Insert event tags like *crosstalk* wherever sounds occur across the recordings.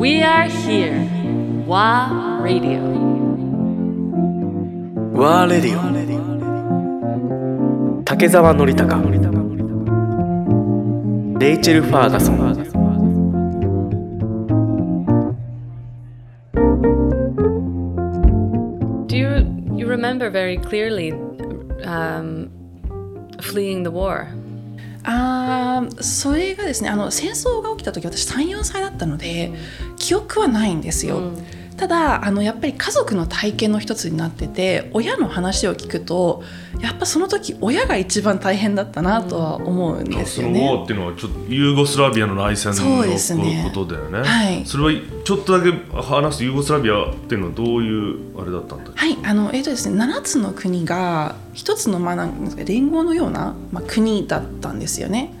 We are here. WA Radio. ワーレディオ竹澤典孝レイチェル・ファーガソン Do you you remember very clearly um, fleeing the war? あーそれがですねあの戦争が起きた時私34歳だったので記憶はないんですよ。ただあのやっぱり家族の体験の一つになってて親の話を聞くとやっぱその時親が一番大変だったなとは思うんですそのよね。war っていうのはちょっとユーゴスラビアの内戦のことだよね。はいそれはちょっとだけ話すユーゴスラビアっていうのはどういうあれだったんだはい、あのえっ、とですね、7つの国が一つのまあなんですか連合のような、まあ、国だったんですよね。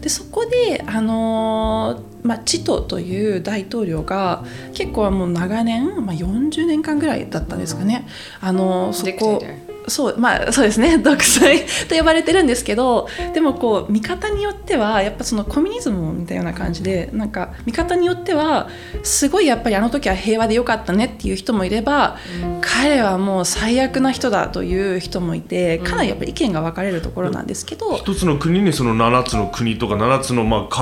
でそこであのーまあ、チトという大統領が結構もう長年、まあ、40年間ぐらいだったんですかね。あのーそこそうまあそうですね。*laughs* 独裁と呼ばれてるんですけどでもこう見方によってはやっぱそのコミュニズムみたいな感じでなんか見方によってはすごいやっぱりあの時は平和でよかったねっていう人もいれば、彼はもう最悪な人だという人もいてかなりやっぱり意見が分かれるところなんですけど、一つの国にその7つの国とか7つのまあ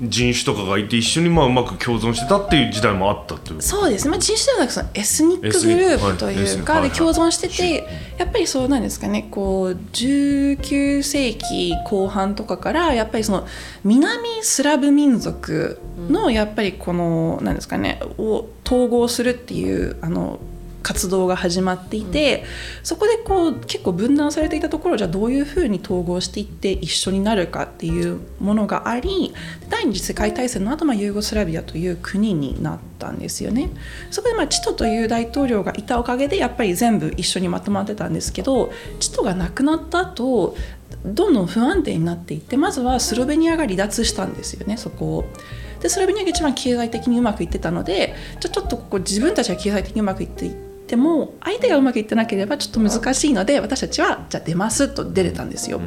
人種とかがいて一緒にまあうまく共存してたっていう時代もあったっていう。そうですね、まあ、人種ではなくそのエスニックグループというかはい。で共存してはい。てやっぱりそうなんですかね。こう19世紀後半とかからやっぱりその南スラブ民族のやっぱりこのなんですかねを統合するっていうあの活動が始まっていて、そこでこう結構分断されていたところをじゃあどういうふうに統合していって一緒になるかっていうものがあり第二次世界大戦の後、まあユーゴスラビアという国になったんですよね。そこでまあチトという大統領がいたおかげでやっぱり全部一緒にまとまってたんですけどチトが亡くなった後どんどん不安定になっていってまずはスロベニアが離脱したんですよねそこを。でスロベニアが一番経済的にうまくいってたのでじゃあちょっとここ自分たちが経済的にうまくいっていっても相手がうまくいってなければちょっと難しいので私たちはじゃあ出ますと出れたんですよ。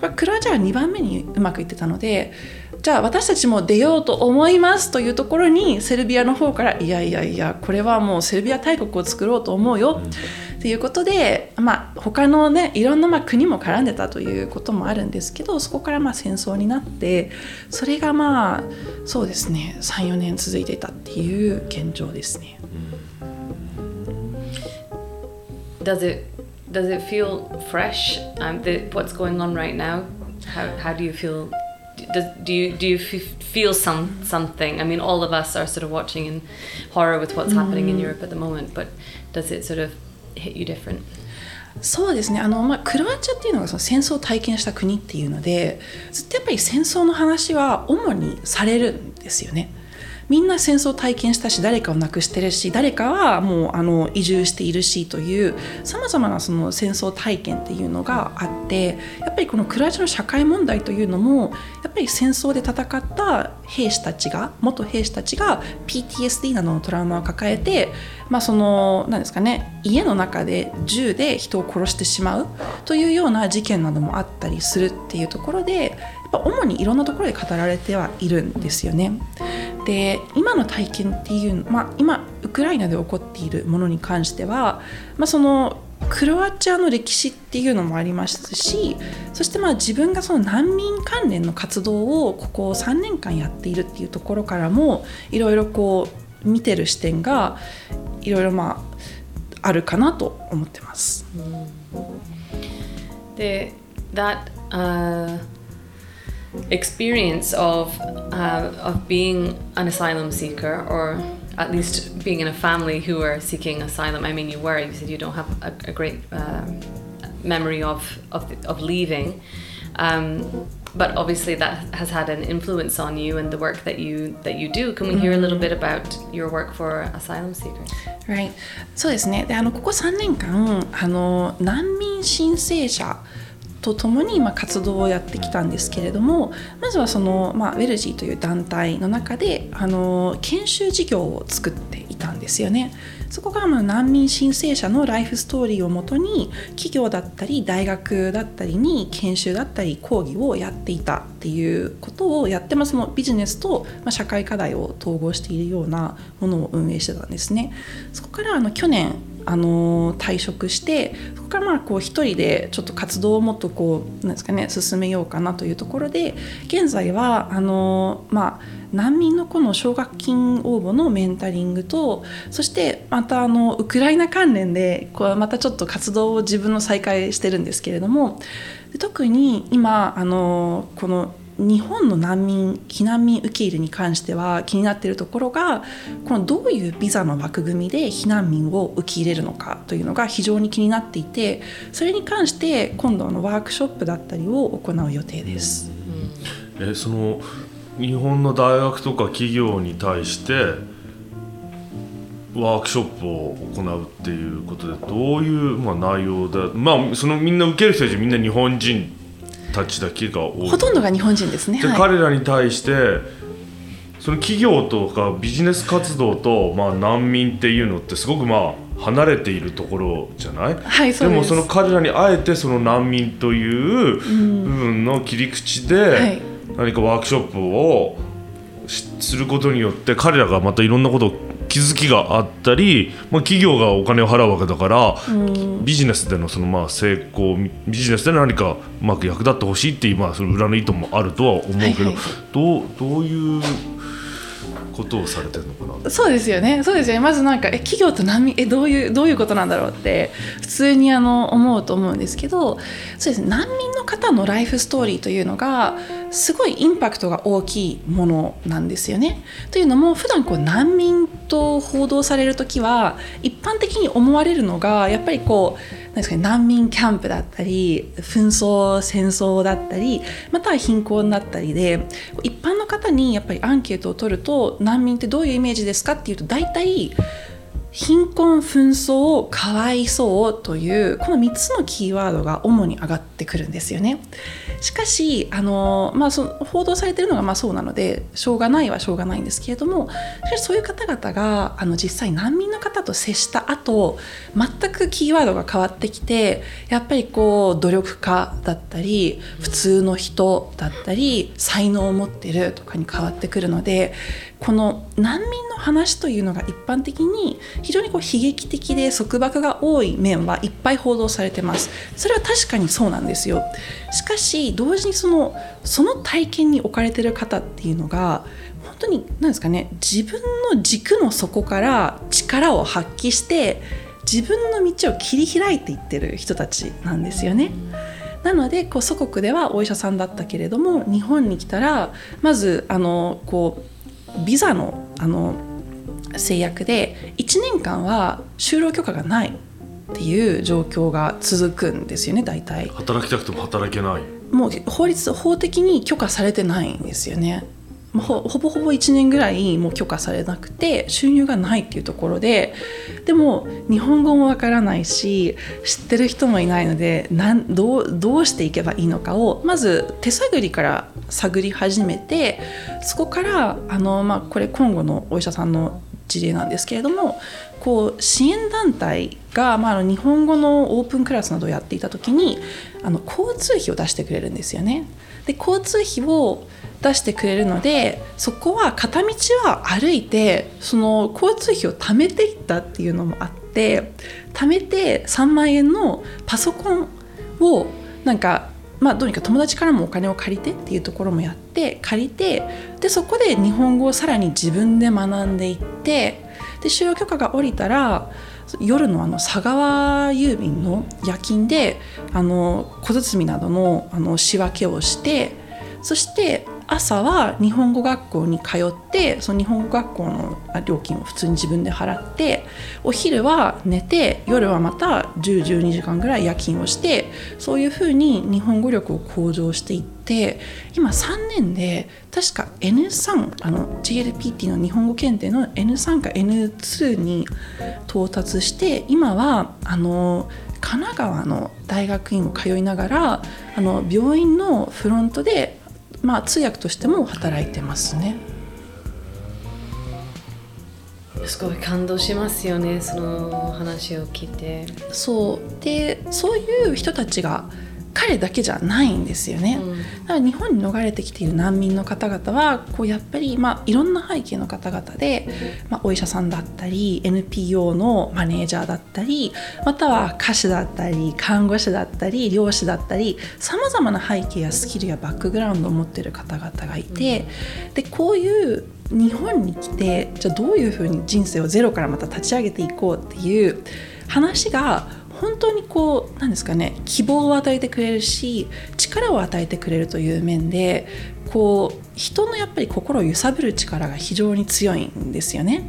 これクロアチアが2番目にうまくいってたのでじゃあ私たちも出ようと思いますというところにセルビアの方からいやいやいやこれはもうセルビア大国を作ろうと思うよっていうことで、まあ、他のねいろんなまあ国も絡んでたということもあるんですけどそこからまあ戦争になってそれがまあそうですね34年続いていたっていう現状ですね。Does it does it feel fresh? Um, the, what's going on right now? How, how do you feel? Does, do you do you f- feel some something? I mean, all of us are sort of watching in horror with what's happening in Europe at the moment. But does it sort of hit you different? そうですねあの、まあ、クロアチアっていうのがその戦争を体験した国っていうのでずっとやっぱり戦争の話は主にされるんですよね。 みんな戦争を体験したし誰かを亡くしてるし誰かはもうあの移住しているしというさまざまなその戦争体験っていうのがあってやっぱりこのクロアチアの社会問題というのもやっぱり戦争で戦った兵士たちが元兵士たちが PTSD などのトラウマを抱えて、まあ、そのなんですかね家の中で銃で人を殺してしまうというような事件などもあったりするっていうところでやっぱ主にいろんなところで語られてはいるんですよね。で今の体験っていう、まあ、今ウクライナで起こっているものに関しては、まあ、そのクロアチアの歴史っていうのもありますしそしてまあ自分がその難民関連の活動をここ3年間やっているっていうところからもいろいろこう見てる視点がいろいろまああるかなと思ってます。The that uh, experience of uh, of being an asylum seeker, or at least being in a family who are seeking asylum. I mean, you were. You said you don't have a, a great um memory of of, of leaving. Um, but obviously that has had an influence on you and the work that you that you do. Can we hear a little bit about your work for asylum seekers? Right. そうですねであのここ3年間あの難民申請者 とともにまあ活動をやってきたんですけれどもまずはその、まあ、ウェルジーという団体の中であの研修事業を作っていたんですよね。そこがまあ難民申請者のライフストーリーをもとに企業だったり大学だったりに研修だったり講義をやっていたっていうことをやってますのビジネスとま社会課題を統合しているようなものを運営してたんですね。そこからあの去年あの退職してそこからまあこう一人でちょっと活動をもっとこうなんですかね進めようかなというところで現在はあのまあ難民の子の奨学金応募のメンタリングとそしてまたあのウクライナ関連でこうまたちょっと活動を自分の再開してるんですけれども特に今あのこの日本の難民避難民受け入れに関しては気になっているところがこのどういうビザの枠組みで避難民を受け入れるのかというのが非常に気になっていてそれに関して今度のワークショップだったりを行う予定です。えその日本の大学とか企業に対してワークショップを行うっていうことでどういう、まあ、内容だまあそのみんな受ける人たちみんな日本人たちだけが多い。ほとんどが日本人ですね。で、はい。彼らに対してその企業とかビジネス活動と、まあ、難民っていうのってすごくまあ離れているところじゃない、はいそうです。もその彼らにあえてその難民という部分の切り口で、はい。何かワークショップをしすることによって彼らがまたいろんなことを気づきがあったり、まあ、企業がお金を払うわけだから、ビジネスでのそのまあ成功ビジネスで何かうまく役立ってほしいっていうまあその裏の意図もあるとは思うけど、はいはいどうどういうことをされてるのかな？そうですよね。そうですよね。まずなんかえ企業と難民えどういうどういうことなんだろうって普通にあの思うと思うんですけど、そうですね。難民の方のライフストーリーというのがすごいインパクトが大きいものなんですよね。というのも普段こう難民と報道される時は一般的に思われるのがやっぱりこうなんですかね、難民キャンプだったり紛争戦争だったりまたは貧困だったりで一般の方にやっぱりアンケートを取ると難民ってどういうイメージですかっていうと大体貧困紛争かわいそうというこの3つのキーワードが主に上がってくるんですよね。しかしあの、まあ、その報道されてるのがまあそうなのでしょうがないはしょうがないんですけれどもしかしそういう方々があの実際難民の方と接した後全くキーワードが変わってきてやっぱりこう努力家だったり普通の人だったり才能を持ってるとかに変わってくるのでこの難民の話というのが一般的に非常にこう悲劇的で束縛が多い面はいっぱい報道されてますそれは確かにそうなんですよしかし同時にそのその体験に置かれてる方っていうのが本当に何ですかね自分の軸の底から力を発揮して自分の道を切り開いていってる人たちなんですよね。なのでこう祖国ではお医者さんだったけれども日本に来たらまずあのこうビザのあの制約で1年間は就労許可がないっていう状況が続くんですよね大体。働きたくても働けないもう法律法的に許可されてないんですよね。もうほぼほぼ1年ぐらいもう許可されなくて収入がないっていうところででも日本語もわからないし知ってる人もいないのでなんどうどうしていけばいいのかをまず手探りから探り始めてそこからあの、まあ、これ今後のお医者さんの事例なんですけれどもこう支援団体が、まあ、日本語のオープンクラスなどをやっていた時にあの交通費を出してくれるんですよね。で交通費を出してくれるのでそこは片道は歩いてその交通費を貯めていったっていうのもあって貯めて3万円のパソコンをなんかまあ、どうにか友達からもお金を借りてっていうところもやって借りてでそこで日本語をさらに自分で学んでいってで就労許可が下りたら夜のあの佐川郵便の夜勤であの小包などのあの仕分けをしてそして朝は日本語学校に通ってその日本語学校の料金を普通に自分で払ってお昼は寝て夜はまた1012時間ぐらい夜勤をしてそういうふうに日本語力を向上していって今3年で確か N3 あの GLPT の日本語検定の N3 か N2 に到達して今はあの神奈川の大学院を通いながらあの病院のフロントで、まあ、通訳としても働いてますね。すごい感動しますよねその話を聞いてそうでそういう人たちが彼だけじゃないんですよね、うん。だから日本に逃れてきている難民の方々はこうやっぱり、まあ、いろんな背景の方々で、まあ、お医者さんだったり NPO のマネージャーだったりまたは歌手だったり看護師だったり漁師だったりさまざまな背景やスキルやバックグラウンドを持っている方々がいて、でこういう日本に来てじゃあどういうふうに人生をゼロからまた立ち上げていこうっていう話が本当にこうなんですかね希望を与えてくれるし力を与えてくれるという面でこう人のやっぱり心を揺さぶる力が非常に強いんですよね。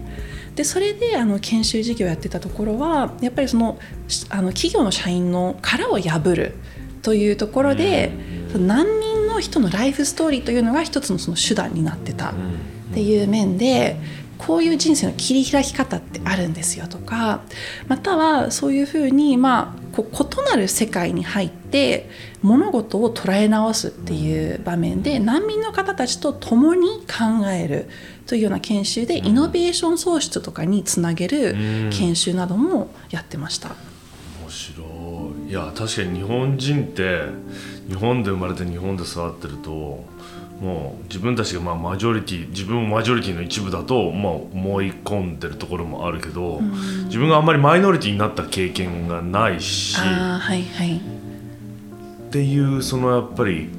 でそれであの研修事業をやってたところはやっぱりそのしあの企業の社員の殻を破るというところで、難民の人のライフストーリーというのが一つのその手段になってたっていう面でこういう人生の切り開き方ってあるんですよとかまたはそういうふうに、まあ、こう異なる世界に入って物事を捉え直すっていう場面で難民の方たちと共に考えるというような研修でイノベーション創出とかにつなげる研修などもやってました。面白い。いや確かに日本人って日本で生まれて日本で育ってるともう自分たちがまあマジョリティ自分もマジョリティの一部だとまあ思い込んでるところもあるけど、自分があん。まりマイノリティになった経験がないしはいはいっていうそのやっぱり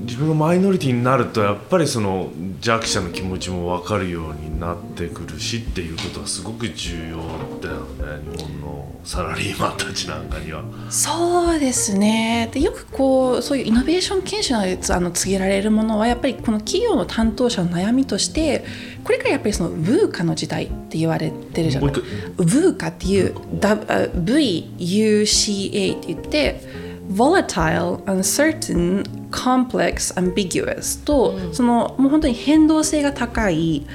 自分がマイノリティになるとやっぱりその弱者の気持ちも分かるようになってくるしっていうことはすごく重要だよね日本のサラリーマンたちなんかには。そうですねでよくこうそういうイノベーション研修などであの告げられるものはやっぱりこの企業の担当者の悩みとしてこれからやっぱりその VUCA の時代って言われてるじゃないもう一回 VUCA っていうだあ VUCA って言って。Volatile, uncertain, complex, ambiguous と、そのもう本当に変動性が高い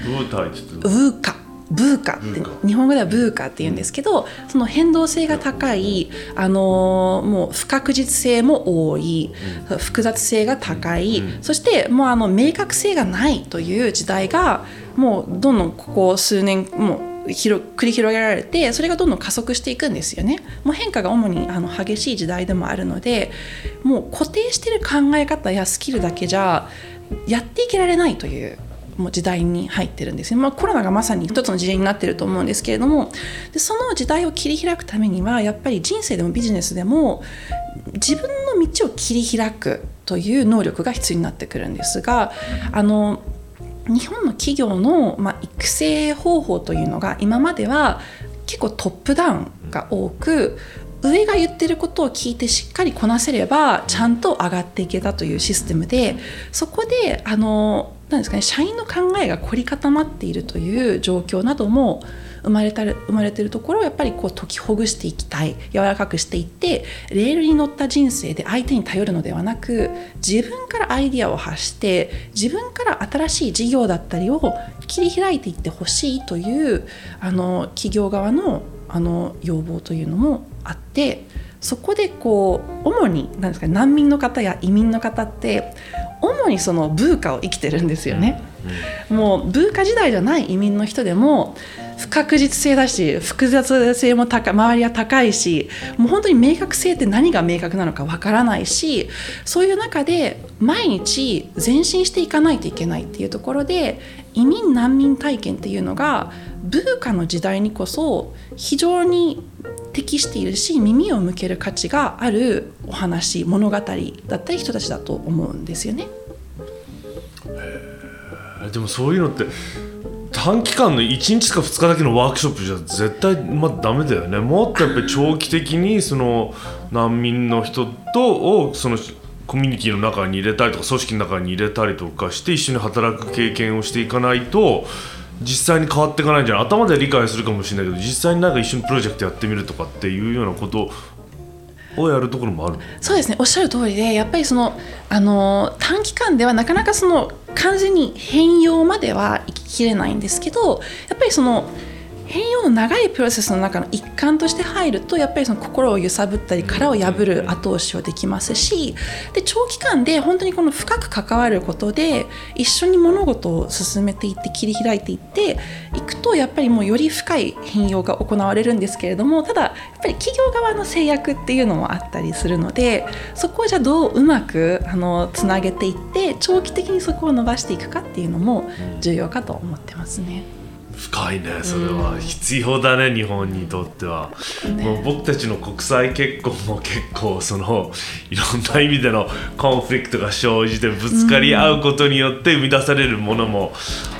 ブーカブーカってブーカ。日本語ではブーカって言うんですけどその変動性が高い、あのーもう不確実性も多い、複雑性が高い、そしてもうあの明確性がないという時代がもうどんどんここ数年もう広繰り広げられてそれがどんどん加速していくんですよね。もう変化が主にあの激しい時代でもあるのでもう固定してる考え方やスキルだけじゃやっていけられないというもう時代に入ってるんですね、まあ、コロナがまさに一つの時代になってると思うんですけれどもでその時代を切り開くためにはやっぱり人生でもビジネスでも自分の道を切り開くという能力が必要になってくるんですがあの日本の企業の、まあ、育成方法というのが今までは結構トップダウンが多く上が言ってることを聞いてしっかりこなせればちゃんと上がっていけたというシステムでそこであのなんですかね社員の考えが凝り固まっているという状況なども生まれたる生まれてるところをやっぱりこう解きほぐしていきたい。柔らかくしていってレールに乗った人生で相手に頼るのではなく自分からアイディアを発して自分から新しい事業だったりを切り開いていってほしいというあの企業側のあの要望というのもあってそこでこう主に何ですか難民の方や移民の方って主にそのブーカを生きてるんですよね。もうブーカ時代じゃない移民の人でも不確実性だし複雑性も高い周りは高いしもう本当に明確性って何が明確なのかわからないしそういう中で毎日前進していかないといけないっていうところで移民難民体験っていうのがブーカの時代にこそ非常に適しているし耳を向ける価値があるお話物語だったり人たちだと思うんですよね。でもそういうのって短期間の1日か2日だけのワークショップじゃ絶対まあダメだよねもっとやっぱり長期的にその難民の人とをそのコミュニティの中に入れたりとか組織の中に入れたりとかして一緒に働く経験をしていかないと実際に変わっていかないんじゃない？頭で理解するかもしれないけど実際になんか一緒にプロジェクトやってみるとかっていうようなことをやるところもあるそうですね。おっしゃる通りでやっぱりそのあの短期間ではなかなかその完全に変容まではいききれないんですけどやっぱりその変容の長いプロセスの中の一環として入るとやっぱりその心を揺さぶったり殻を破る後押しをできますしで長期間で本当にこの深く関わることで一緒に物事を進めていって切り開いていっていくとやっぱりもうより深い変容が行われるんですけれどもただやっぱり企業側の制約っていうのもあったりするのでそこをじゃあどううまくあのつなげていって長期的にそこを伸ばしていくかっていうのも重要かと思ってますね。深いねそれは。必要だね、日本にとっては、もう僕たちの国際結婚も *laughs* 結構そのいろんな意味でのコンフリクトが生じてぶつかり合うことによって生み出されるものも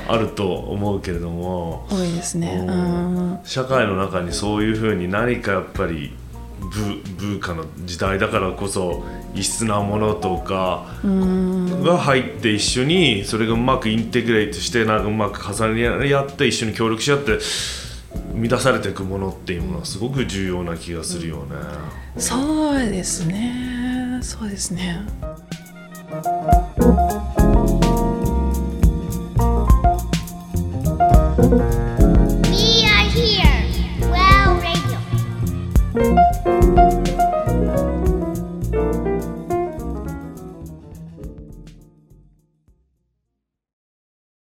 あると思うけれども、多いですね。ううんん。社会の中にそういうふうに何かやっぱり文文化の時代だからこそ異質なものとかが入って一緒にそれがうまくインテグレートしてなんかうまく重ね合って一緒に協力し合って生み出されていくものっていうものはすごく重要な気がするよね。そうですね。そうですね。